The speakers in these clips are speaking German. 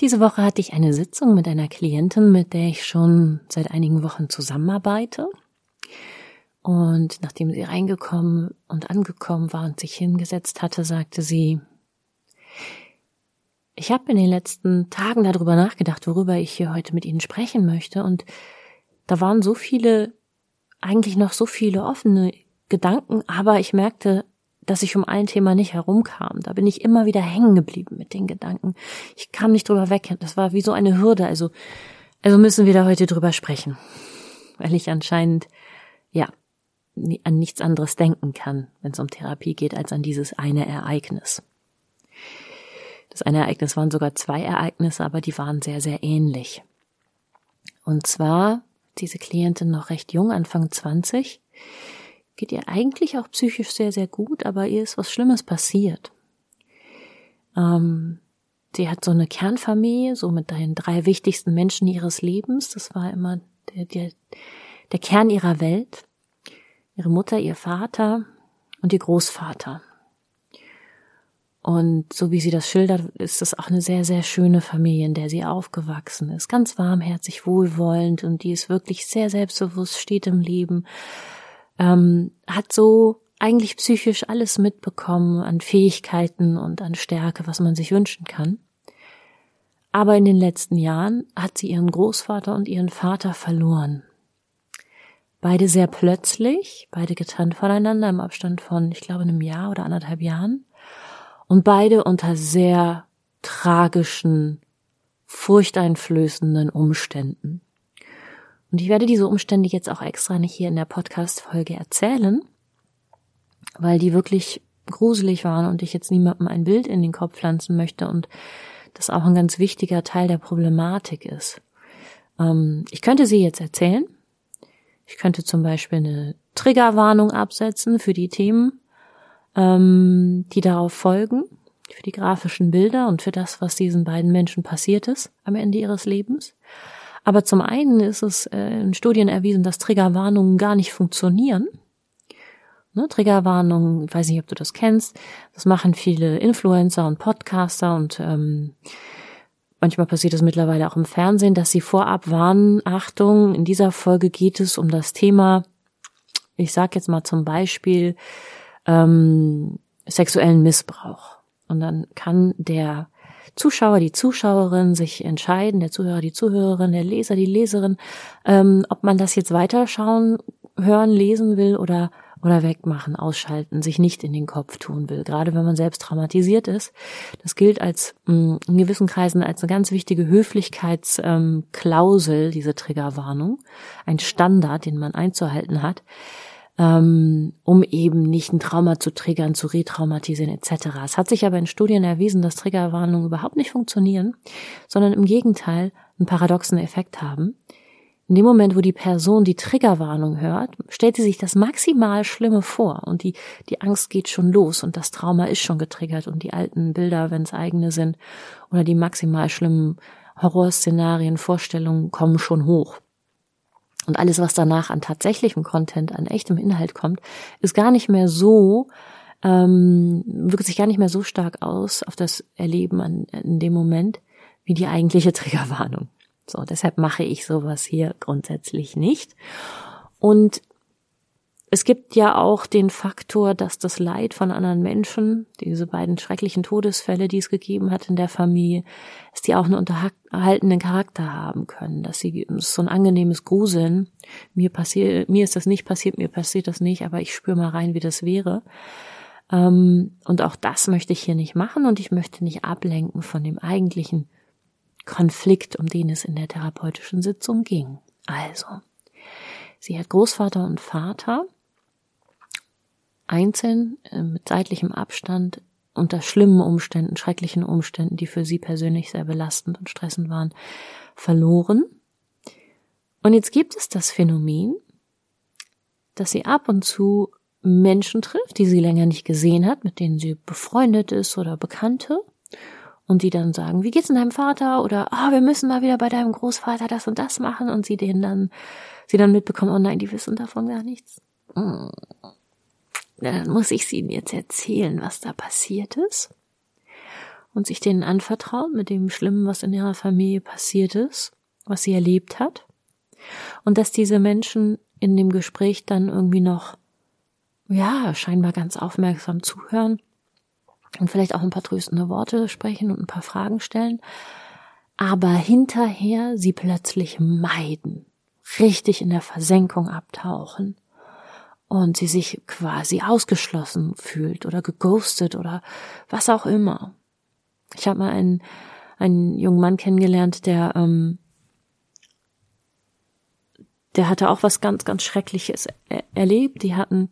Diese Woche hatte ich eine Sitzung mit einer Klientin, mit der ich schon seit einigen Wochen zusammenarbeite. Und nachdem sie reingekommen und angekommen war und sich hingesetzt hatte, sagte sie, ich habe in den letzten Tagen darüber nachgedacht, worüber ich hier heute mit Ihnen sprechen möchte. Und da waren so viele, eigentlich noch so viele offene Gedanken, aber ich merkte, dass ich um ein Thema nicht herumkam. Da bin ich immer wieder hängen geblieben mit den Gedanken. Ich kam nicht drüber weg. Das war wie so eine Hürde. Also, also müssen wir da heute drüber sprechen. Weil ich anscheinend, ja, an nichts anderes denken kann, wenn es um Therapie geht, als an dieses eine Ereignis. Das eine Ereignis waren sogar zwei Ereignisse, aber die waren sehr, sehr ähnlich. Und zwar diese Klientin noch recht jung, Anfang 20, geht ihr eigentlich auch psychisch sehr, sehr gut, aber ihr ist was Schlimmes passiert. Ähm, sie hat so eine Kernfamilie, so mit den drei wichtigsten Menschen ihres Lebens. Das war immer der, der, der Kern ihrer Welt. Ihre Mutter, ihr Vater und ihr Großvater. Und so wie sie das schildert, ist das auch eine sehr, sehr schöne Familie, in der sie aufgewachsen ist. Ganz warmherzig, wohlwollend und die ist wirklich sehr selbstbewusst, steht im Leben, ähm, hat so eigentlich psychisch alles mitbekommen an Fähigkeiten und an Stärke, was man sich wünschen kann. Aber in den letzten Jahren hat sie ihren Großvater und ihren Vater verloren. Beide sehr plötzlich, beide getrennt voneinander im Abstand von, ich glaube, einem Jahr oder anderthalb Jahren. Und beide unter sehr tragischen, furchteinflößenden Umständen. Und ich werde diese Umstände jetzt auch extra nicht hier in der Podcast-Folge erzählen, weil die wirklich gruselig waren und ich jetzt niemandem ein Bild in den Kopf pflanzen möchte und das auch ein ganz wichtiger Teil der Problematik ist. Ähm, ich könnte sie jetzt erzählen. Ich könnte zum Beispiel eine Triggerwarnung absetzen für die Themen, ähm, die darauf folgen, für die grafischen Bilder und für das, was diesen beiden Menschen passiert ist am Ende ihres Lebens. Aber zum einen ist es äh, in Studien erwiesen, dass Triggerwarnungen gar nicht funktionieren. Ne, Triggerwarnungen, ich weiß nicht, ob du das kennst, das machen viele Influencer und Podcaster und ähm, manchmal passiert es mittlerweile auch im Fernsehen, dass sie vorab warnen, Achtung, in dieser Folge geht es um das Thema, ich sage jetzt mal zum Beispiel, ähm, sexuellen Missbrauch. Und dann kann der Zuschauer, die Zuschauerin sich entscheiden, der Zuhörer, die Zuhörerin, der Leser, die Leserin, ähm, ob man das jetzt weiterschauen, hören, lesen will oder oder wegmachen, ausschalten, sich nicht in den Kopf tun will, gerade wenn man selbst traumatisiert ist. Das gilt als mh, in gewissen Kreisen als eine ganz wichtige Höflichkeitsklausel, ähm, diese Triggerwarnung, ein Standard, den man einzuhalten hat um eben nicht ein Trauma zu triggern, zu retraumatisieren etc. Es hat sich aber in Studien erwiesen, dass Triggerwarnungen überhaupt nicht funktionieren, sondern im Gegenteil einen paradoxen Effekt haben. In dem Moment, wo die Person die Triggerwarnung hört, stellt sie sich das maximal Schlimme vor und die, die Angst geht schon los und das Trauma ist schon getriggert und die alten Bilder, wenn es eigene sind, oder die maximal schlimmen Horrorszenarien, Vorstellungen kommen schon hoch. Und alles, was danach an tatsächlichem Content, an echtem Inhalt kommt, ist gar nicht mehr so, ähm, wirkt sich gar nicht mehr so stark aus auf das Erleben an, in dem Moment, wie die eigentliche Triggerwarnung. So, deshalb mache ich sowas hier grundsätzlich nicht. Und es gibt ja auch den Faktor, dass das Leid von anderen Menschen, diese beiden schrecklichen Todesfälle, die es gegeben hat in der Familie, dass die auch einen unterhaltenden Charakter haben können, dass sie so ein angenehmes Gruseln. Mir passiert, mir ist das nicht passiert, mir passiert das nicht, aber ich spüre mal rein, wie das wäre. Ähm, und auch das möchte ich hier nicht machen und ich möchte nicht ablenken von dem eigentlichen Konflikt, um den es in der therapeutischen Sitzung ging. Also, sie hat Großvater und Vater einzeln äh, mit seitlichem Abstand unter schlimmen Umständen, schrecklichen Umständen, die für sie persönlich sehr belastend und stressend waren, verloren. Und jetzt gibt es das Phänomen, dass sie ab und zu Menschen trifft, die sie länger nicht gesehen hat, mit denen sie befreundet ist oder Bekannte. Und die dann sagen, wie geht's denn deinem Vater? Oder, ah, oh, wir müssen mal wieder bei deinem Großvater das und das machen. Und sie denen dann, sie dann mitbekommen, oh nein, die wissen davon gar nichts. Hm. Dann muss ich ihnen jetzt erzählen, was da passiert ist. Und sich denen anvertrauen mit dem Schlimmen, was in ihrer Familie passiert ist, was sie erlebt hat. Und dass diese Menschen in dem Gespräch dann irgendwie noch ja, scheinbar ganz aufmerksam zuhören und vielleicht auch ein paar tröstende Worte sprechen und ein paar Fragen stellen, aber hinterher sie plötzlich meiden, richtig in der Versenkung abtauchen und sie sich quasi ausgeschlossen fühlt oder geghostet oder was auch immer. Ich habe mal einen, einen jungen Mann kennengelernt, der ähm, der hatte auch was ganz, ganz Schreckliches erlebt. Die hatten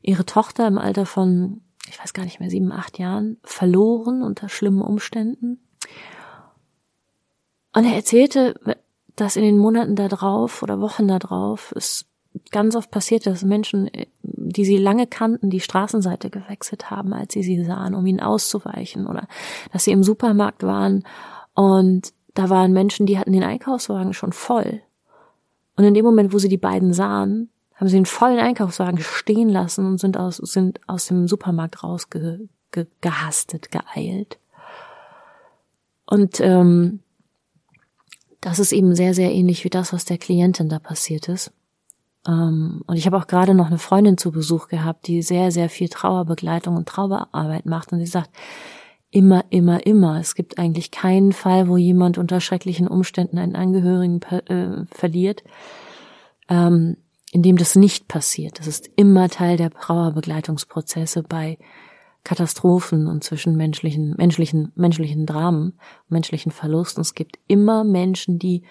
ihre Tochter im Alter von, ich weiß gar nicht mehr, sieben, acht Jahren verloren unter schlimmen Umständen. Und er erzählte, dass in den Monaten da drauf oder Wochen da drauf es ganz oft passiert, dass Menschen, die sie lange kannten, die Straßenseite gewechselt haben, als sie sie sahen, um ihnen auszuweichen oder dass sie im Supermarkt waren und da waren Menschen, die hatten den Einkaufswagen schon voll. Und in dem Moment, wo sie die beiden sahen, haben sie einen vollen Einkaufswagen stehen lassen und sind aus, sind aus dem Supermarkt rausgehastet, ge, geeilt. Und ähm, das ist eben sehr, sehr ähnlich wie das, was der Klientin da passiert ist. Ähm, und ich habe auch gerade noch eine Freundin zu Besuch gehabt, die sehr, sehr viel Trauerbegleitung und Trauerarbeit macht. Und sie sagt, immer, immer, immer. Es gibt eigentlich keinen Fall, wo jemand unter schrecklichen Umständen einen Angehörigen äh, verliert. Ähm, in dem das nicht passiert. Das ist immer Teil der Trauerbegleitungsprozesse bei Katastrophen und zwischenmenschlichen, menschlichen, menschlichen Dramen, menschlichen Verlusten. Es gibt immer Menschen, die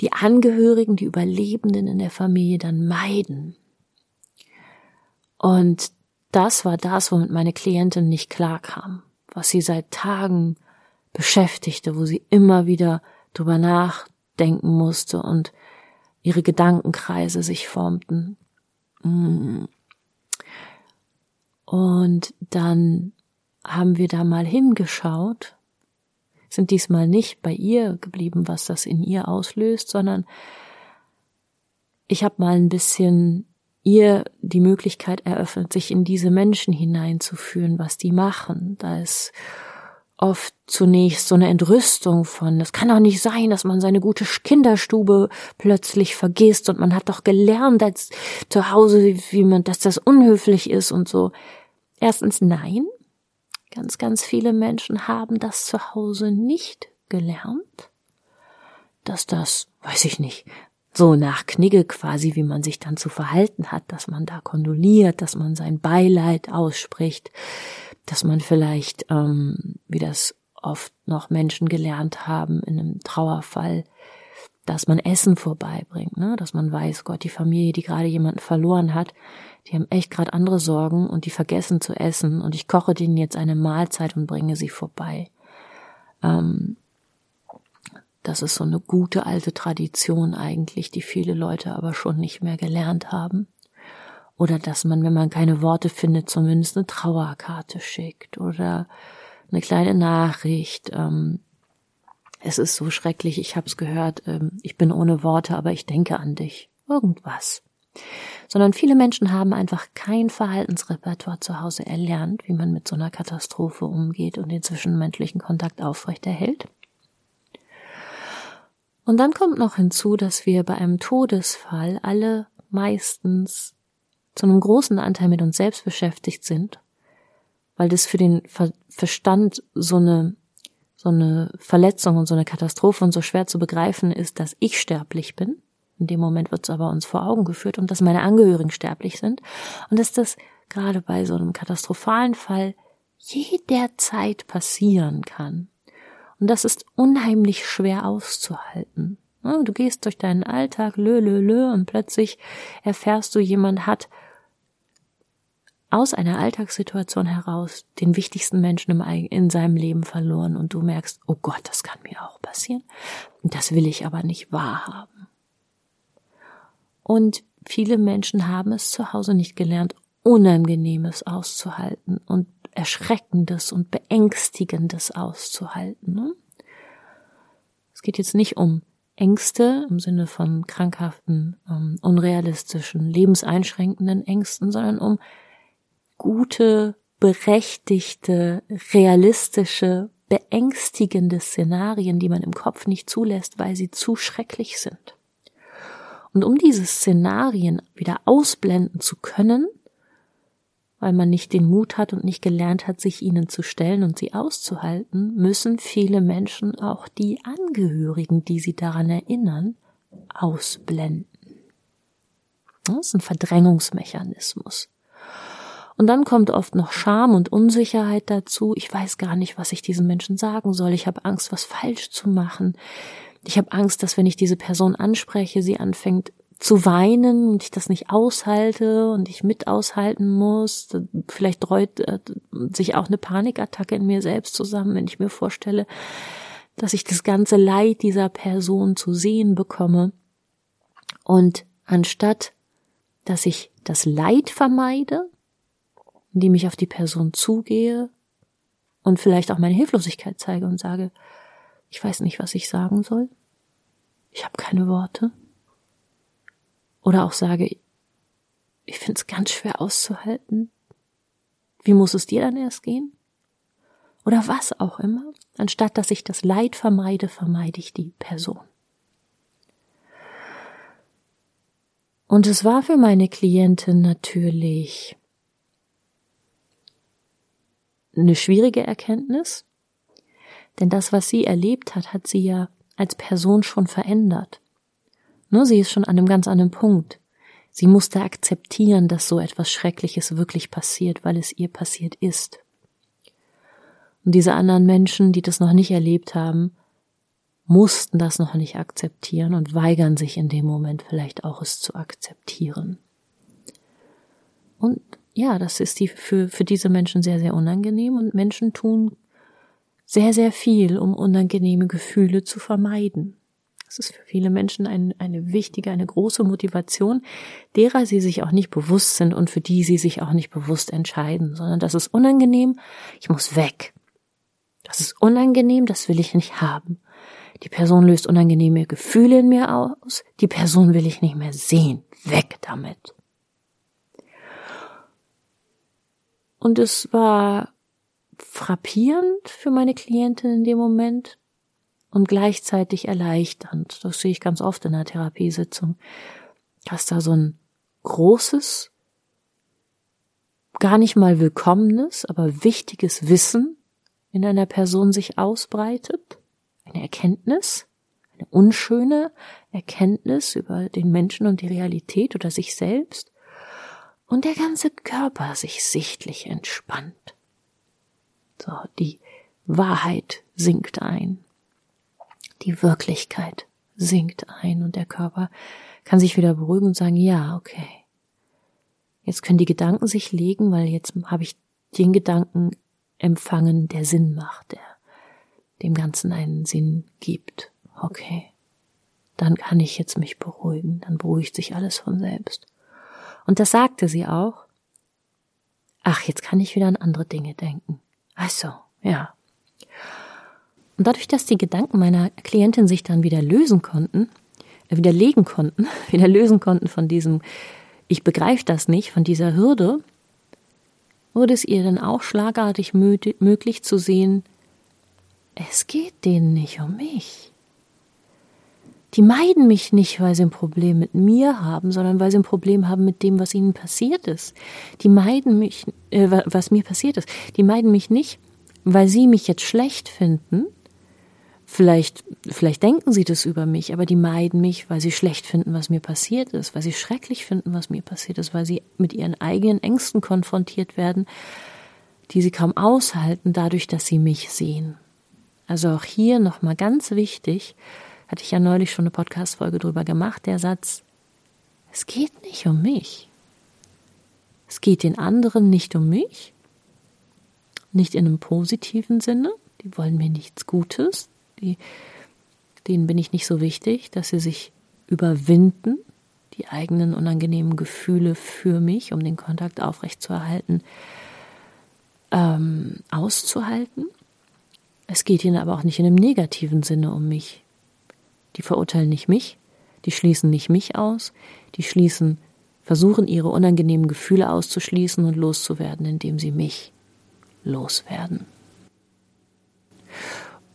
die Angehörigen, die Überlebenden in der Familie dann meiden. Und das war das, womit meine Klientin nicht klarkam, was sie seit Tagen beschäftigte, wo sie immer wieder drüber nachdenken musste und ihre Gedankenkreise sich formten. Mm. Und dann haben wir da mal hingeschaut, sind diesmal nicht bei ihr geblieben, was das in ihr auslöst, sondern ich habe mal ein bisschen ihr die Möglichkeit eröffnet, sich in diese Menschen hineinzufühlen, was die machen. Da ist oft zunächst so eine Entrüstung von, es kann doch nicht sein, dass man seine gute Kinderstube plötzlich vergisst und man hat doch gelernt als zu Hause, wie man, dass das unhöflich ist und so. Erstens nein. Ganz, ganz viele Menschen haben das zu Hause nicht gelernt. Dass das, weiß ich nicht, so nach Knigge quasi, wie man sich dann zu verhalten hat, dass man da kondoliert, dass man sein Beileid ausspricht, dass man vielleicht, ähm, wie das oft noch Menschen gelernt haben in einem Trauerfall, dass man Essen vorbeibringt, ne? dass man weiß, Gott, die Familie, die gerade jemanden verloren hat, die haben echt gerade andere Sorgen und die vergessen zu essen und ich koche denen jetzt eine Mahlzeit und bringe sie vorbei. Ähm, das ist so eine gute alte Tradition eigentlich, die viele Leute aber schon nicht mehr gelernt haben. Oder dass man, wenn man keine Worte findet, zumindest eine Trauerkarte schickt oder eine kleine Nachricht. Ähm, es ist so schrecklich, ich habe es gehört, ähm, ich bin ohne Worte, aber ich denke an dich. Irgendwas. Sondern viele Menschen haben einfach kein Verhaltensrepertoire zu Hause erlernt, wie man mit so einer Katastrophe umgeht und den zwischenmenschlichen Kontakt aufrechterhält. Und dann kommt noch hinzu, dass wir bei einem Todesfall alle meistens zu einem großen Anteil mit uns selbst beschäftigt sind, weil das für den Ver Verstand so eine so eine Verletzung und so eine Katastrophe und so schwer zu begreifen ist, dass ich sterblich bin. In dem Moment wird es aber uns vor Augen geführt und dass meine Angehörigen sterblich sind und dass das gerade bei so einem katastrophalen Fall jederzeit passieren kann. Und das ist unheimlich schwer auszuhalten. Du gehst durch deinen Alltag, lö, lö, lö, und plötzlich erfährst du, jemand hat aus einer Alltagssituation heraus den wichtigsten Menschen in seinem Leben verloren und du merkst, oh Gott, das kann mir auch passieren. Das will ich aber nicht wahrhaben. Und viele Menschen haben es zu Hause nicht gelernt, Unangenehmes auszuhalten und Erschreckendes und Beängstigendes auszuhalten. Ne? Es geht jetzt nicht um Ängste im Sinne von krankhaften, um, unrealistischen, lebenseinschränkenden Ängsten, sondern um gute, berechtigte, realistische, beängstigende Szenarien, die man im Kopf nicht zulässt, weil sie zu schrecklich sind. Und um diese Szenarien wieder ausblenden zu können, weil man nicht den Mut hat und nicht gelernt hat, sich ihnen zu stellen und sie auszuhalten, müssen viele Menschen auch die Angehörigen, die sie daran erinnern, ausblenden. Das ist ein Verdrängungsmechanismus. Und dann kommt oft noch Scham und Unsicherheit dazu. Ich weiß gar nicht, was ich diesen Menschen sagen soll. Ich habe Angst, was falsch zu machen. Ich habe Angst, dass wenn ich diese Person anspreche, sie anfängt zu weinen und ich das nicht aushalte und ich mit aushalten muss. Vielleicht dreut äh, sich auch eine Panikattacke in mir selbst zusammen, wenn ich mir vorstelle, dass ich das ganze Leid dieser Person zu sehen bekomme. Und anstatt, dass ich das Leid vermeide, indem ich auf die Person zugehe und vielleicht auch meine Hilflosigkeit zeige und sage, ich weiß nicht, was ich sagen soll. Ich habe keine Worte. Oder auch sage, ich finde es ganz schwer auszuhalten. Wie muss es dir dann erst gehen? Oder was auch immer. Anstatt dass ich das Leid vermeide, vermeide ich die Person. Und es war für meine Klientin natürlich eine schwierige Erkenntnis, denn das, was sie erlebt hat, hat sie ja als Person schon verändert. Ne, sie ist schon an einem ganz anderen Punkt. Sie musste akzeptieren, dass so etwas Schreckliches wirklich passiert, weil es ihr passiert ist. Und diese anderen Menschen, die das noch nicht erlebt haben, mussten das noch nicht akzeptieren und weigern sich in dem Moment vielleicht auch es zu akzeptieren. Und ja, das ist die, für, für diese Menschen sehr, sehr unangenehm und Menschen tun sehr, sehr viel, um unangenehme Gefühle zu vermeiden. Das ist für viele Menschen ein, eine wichtige, eine große Motivation, derer sie sich auch nicht bewusst sind und für die sie sich auch nicht bewusst entscheiden, sondern das ist unangenehm, ich muss weg. Das ist unangenehm, das will ich nicht haben. Die Person löst unangenehme Gefühle in mir aus, die Person will ich nicht mehr sehen. Weg damit. Und es war frappierend für meine Klientin in dem Moment, und gleichzeitig erleichternd. Das sehe ich ganz oft in der Therapiesitzung, dass da so ein großes, gar nicht mal willkommenes, aber wichtiges Wissen in einer Person sich ausbreitet, eine Erkenntnis, eine unschöne Erkenntnis über den Menschen und die Realität oder sich selbst, und der ganze Körper sich sichtlich entspannt. So, die Wahrheit sinkt ein die Wirklichkeit sinkt ein und der Körper kann sich wieder beruhigen und sagen, ja, okay. Jetzt können die Gedanken sich legen, weil jetzt habe ich den Gedanken empfangen, der Sinn macht, der dem Ganzen einen Sinn gibt. Okay. Dann kann ich jetzt mich beruhigen, dann beruhigt sich alles von selbst. Und das sagte sie auch. Ach, jetzt kann ich wieder an andere Dinge denken. Ach so, ja. Und dadurch, dass die Gedanken meiner Klientin sich dann wieder lösen konnten, äh, wieder legen konnten, wieder lösen konnten von diesem, ich begreife das nicht, von dieser Hürde, wurde es ihr dann auch schlagartig möglich zu sehen, es geht denen nicht um mich. Die meiden mich nicht, weil sie ein Problem mit mir haben, sondern weil sie ein Problem haben mit dem, was ihnen passiert ist. Die meiden mich, äh, was mir passiert ist. Die meiden mich nicht, weil sie mich jetzt schlecht finden, Vielleicht, vielleicht denken sie das über mich, aber die meiden mich, weil sie schlecht finden, was mir passiert ist, weil sie schrecklich finden, was mir passiert ist, weil sie mit ihren eigenen Ängsten konfrontiert werden, die sie kaum aushalten, dadurch, dass sie mich sehen. Also auch hier nochmal ganz wichtig, hatte ich ja neulich schon eine Podcast-Folge drüber gemacht, der Satz, es geht nicht um mich. Es geht den anderen nicht um mich, nicht in einem positiven Sinne. Die wollen mir nichts Gutes. Die, denen bin ich nicht so wichtig, dass sie sich überwinden, die eigenen unangenehmen Gefühle für mich, um den Kontakt aufrechtzuerhalten, ähm, auszuhalten. Es geht ihnen aber auch nicht in einem negativen Sinne um mich. Die verurteilen nicht mich, die schließen nicht mich aus, die schließen, versuchen ihre unangenehmen Gefühle auszuschließen und loszuwerden, indem sie mich loswerden.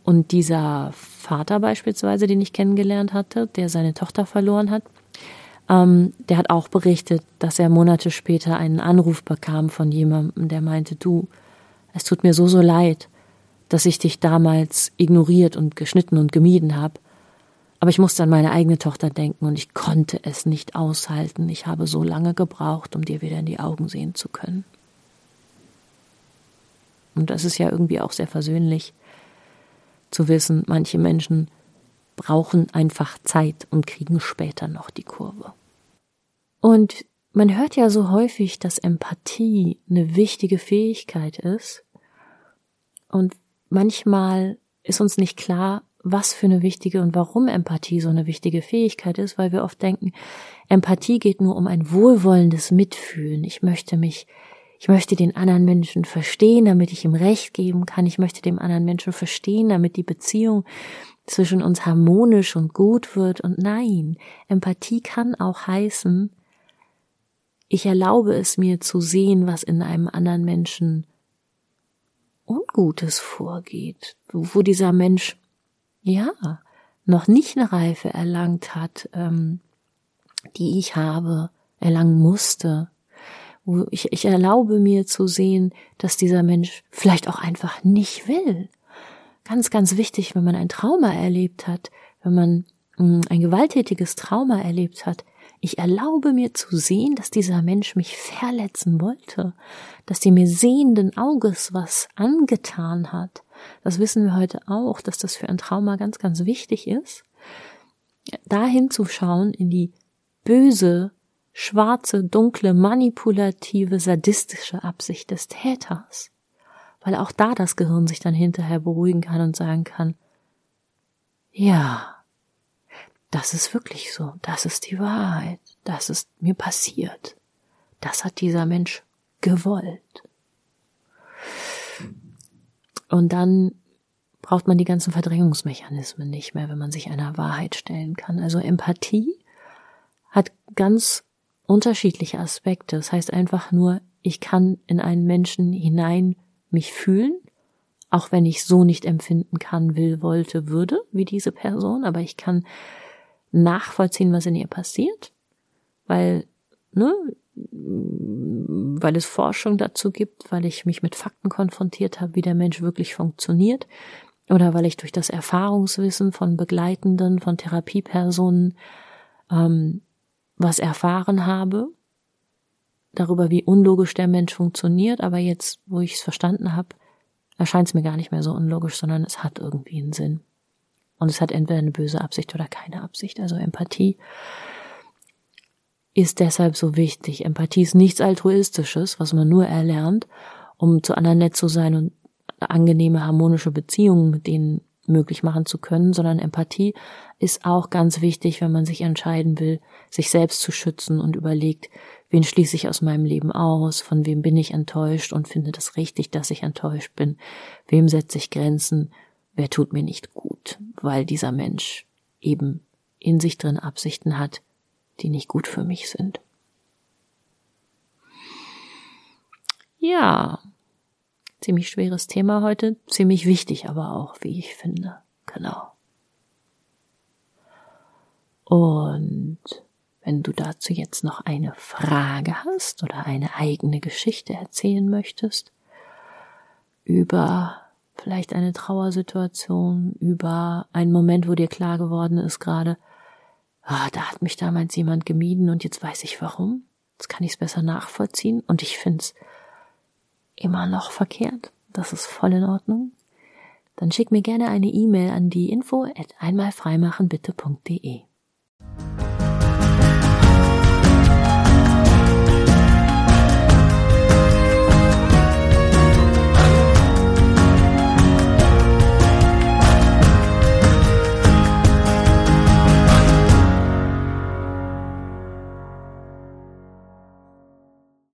Und dieser Vater beispielsweise, den ich kennengelernt hatte, der seine Tochter verloren hat, ähm, der hat auch berichtet, dass er Monate später einen Anruf bekam von jemandem, der meinte, du, es tut mir so, so leid, dass ich dich damals ignoriert und geschnitten und gemieden habe. Aber ich musste an meine eigene Tochter denken und ich konnte es nicht aushalten. Ich habe so lange gebraucht, um dir wieder in die Augen sehen zu können. Und das ist ja irgendwie auch sehr versöhnlich zu wissen, manche Menschen brauchen einfach Zeit und kriegen später noch die Kurve. Und man hört ja so häufig, dass Empathie eine wichtige Fähigkeit ist. Und manchmal ist uns nicht klar, was für eine wichtige und warum Empathie so eine wichtige Fähigkeit ist, weil wir oft denken, Empathie geht nur um ein wohlwollendes Mitfühlen. Ich möchte mich, ich möchte den anderen Menschen verstehen, damit ich ihm Recht geben kann. Ich möchte dem anderen Menschen verstehen, damit die Beziehung zwischen uns harmonisch und gut wird. Und nein, Empathie kann auch heißen, ich erlaube es mir zu sehen, was in einem anderen Menschen Ungutes vorgeht, wo dieser Mensch ja noch nicht eine Reife erlangt hat, ähm, die ich habe, erlangen musste. Ich, ich erlaube mir zu sehen, dass dieser Mensch vielleicht auch einfach nicht will. Ganz, ganz wichtig, wenn man ein Trauma erlebt hat, wenn man mh, mm, ein gewalttätiges Trauma erlebt hat, ich erlaube mir zu sehen, dass dieser Mensch mich verletzen wollte, dass die mir sehenden Auges was angetan hat. Das wissen wir heute auch, dass das für ein Trauma ganz, ganz wichtig ist. Dahin zu schauen in die böse, schwarze, dunkle, manipulative, sadistische Absicht des Täters. Weil auch da das Gehirn sich dann hinterher beruhigen kann und sagen kann, ja, das ist wirklich so, das ist die Wahrheit, das ist mir passiert, das hat dieser Mensch gewollt. Und dann braucht man die ganzen Verdrängungsmechanismen nicht mehr, wenn man sich einer Wahrheit stellen kann. Also Empathie hat ganz unterschiedliche Aspekte. Das heißt einfach nur, ich kann in einen Menschen hinein mich fühlen, auch wenn ich so nicht empfinden kann, will, wollte, würde, wie diese Person, aber ich kann nachvollziehen, was in ihr passiert, weil, ne, weil es Forschung dazu gibt, weil ich mich mit Fakten konfrontiert habe, wie der Mensch wirklich funktioniert, oder weil ich durch das Erfahrungswissen von Begleitenden, von Therapiepersonen ähm, was erfahren habe darüber, wie unlogisch der Mensch funktioniert, aber jetzt, wo ich es verstanden habe, erscheint es mir gar nicht mehr so unlogisch, sondern es hat irgendwie einen Sinn. Und es hat entweder eine böse Absicht oder keine Absicht. Also Empathie ist deshalb so wichtig. Empathie ist nichts Altruistisches, was man nur erlernt, um zu anderen nett zu sein und angenehme, harmonische Beziehungen mit denen möglich machen zu können, sondern Empathie ist auch ganz wichtig, wenn man sich entscheiden will, sich selbst zu schützen und überlegt, wen schließe ich aus meinem Leben aus, von wem bin ich enttäuscht und finde das richtig, dass ich enttäuscht bin, wem setze ich Grenzen, wer tut mir nicht gut, weil dieser Mensch eben in sich drin Absichten hat, die nicht gut für mich sind. Ja, ziemlich schweres Thema heute, ziemlich wichtig aber auch, wie ich finde. Genau. Und wenn du dazu jetzt noch eine Frage hast oder eine eigene Geschichte erzählen möchtest über vielleicht eine Trauersituation, über einen Moment, wo dir klar geworden ist gerade, ah, da hat mich damals jemand gemieden und jetzt weiß ich warum. Jetzt kann ich es besser nachvollziehen und ich find's immer noch verkehrt. Das ist voll in Ordnung. Dann schick mir gerne eine E-Mail an die info at einmalfreimachenbitte.de.